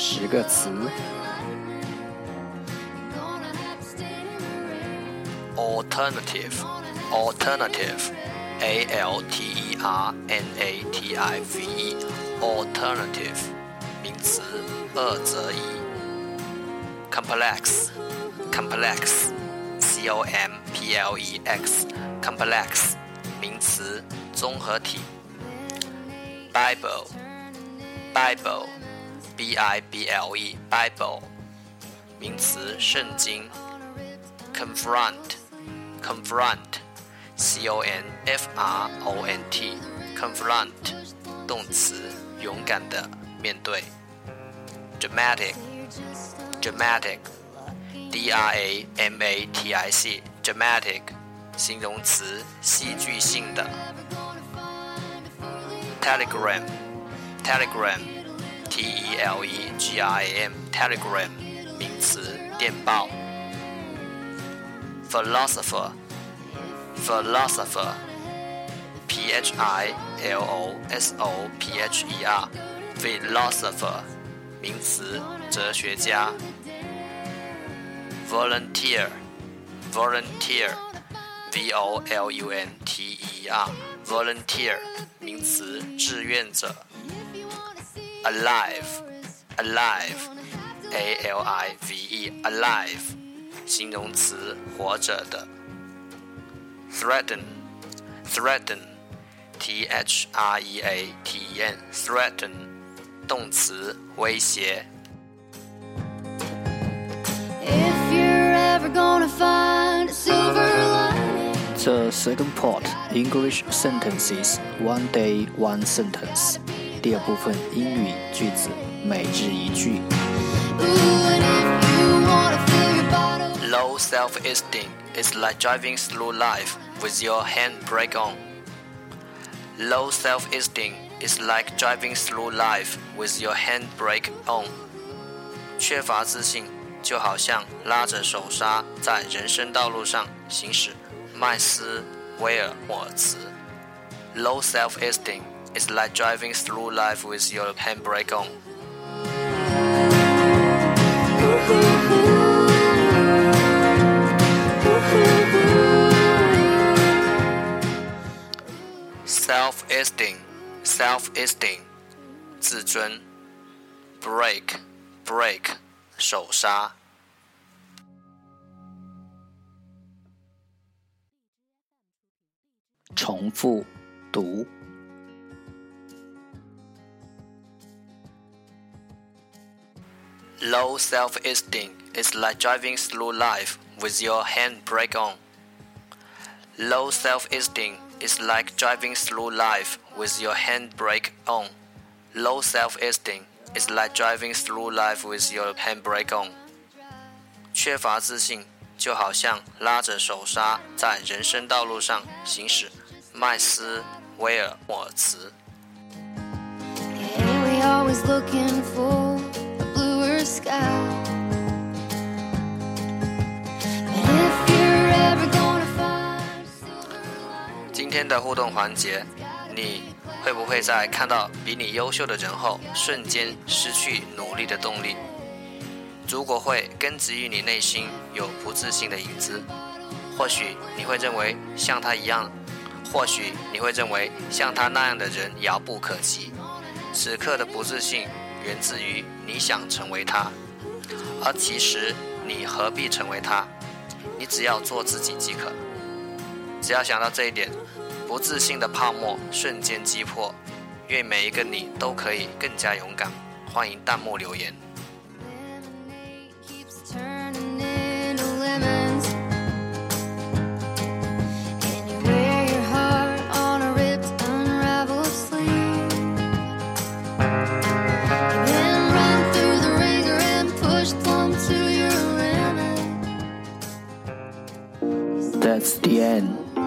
十个词：alternative, alternative, a l t e r n a t i v e, alternative，名词，二择一。complex, complex, c o m p l e x, complex，名词，综合体。Bible, Bible。B I B L E Bible，名词，圣经。Confront，confront，C O N F R O N T，confront，动词，勇敢的面对。Dramatic，dramatic，D R A M A T I C，dramatic，形容词，戏剧性的。Telegram，telegram。T E L E G R A M，Telegram，名词，电报。Philosopher，philosopher，P H I L O S O P H E R，philosopher，名词，哲学家。Volunteer，volunteer，V O L U N T E R，volunteer，名词，志愿者。alive, alive, a l i v e, alive，形容词，活着的。threaten, threaten, t h r e a t e n, threaten，动词，威胁。The second part English sentences one day one sentence. 第二部分英语句子每日一句。Low self-esteem is like driving through life with your handbrake on. Low self-esteem is like driving through life with your handbrake on. 缺乏自信就好像拉着手刹在人生道路上行驶。麦斯威尔莫尔茨。Low self-esteem it's like driving through life with your handbrake on. Self-esteem, self-esteem，自尊。Break, break，手刹。重复读。 Low self-esteem is like driving through life with your handbrake on. Low self-esteem is like driving through life with your handbrake on. Low self-esteem is like driving through life with your handbrake on. 缺乏自信就好像拉着手刹在人生道路上行驶。麦斯威尔莫尔茨。 今天的互动环节，你会不会在看到比你优秀的人后，瞬间失去努力的动力？如果会，根植于你内心有不自信的影子。或许你会认为像他一样，或许你会认为像他那样的人遥不可及。此刻的不自信源自于你想成为他。而其实，你何必成为他？你只要做自己即可。只要想到这一点，不自信的泡沫瞬间击破。愿每一个你都可以更加勇敢。欢迎弹幕留言。That's the end，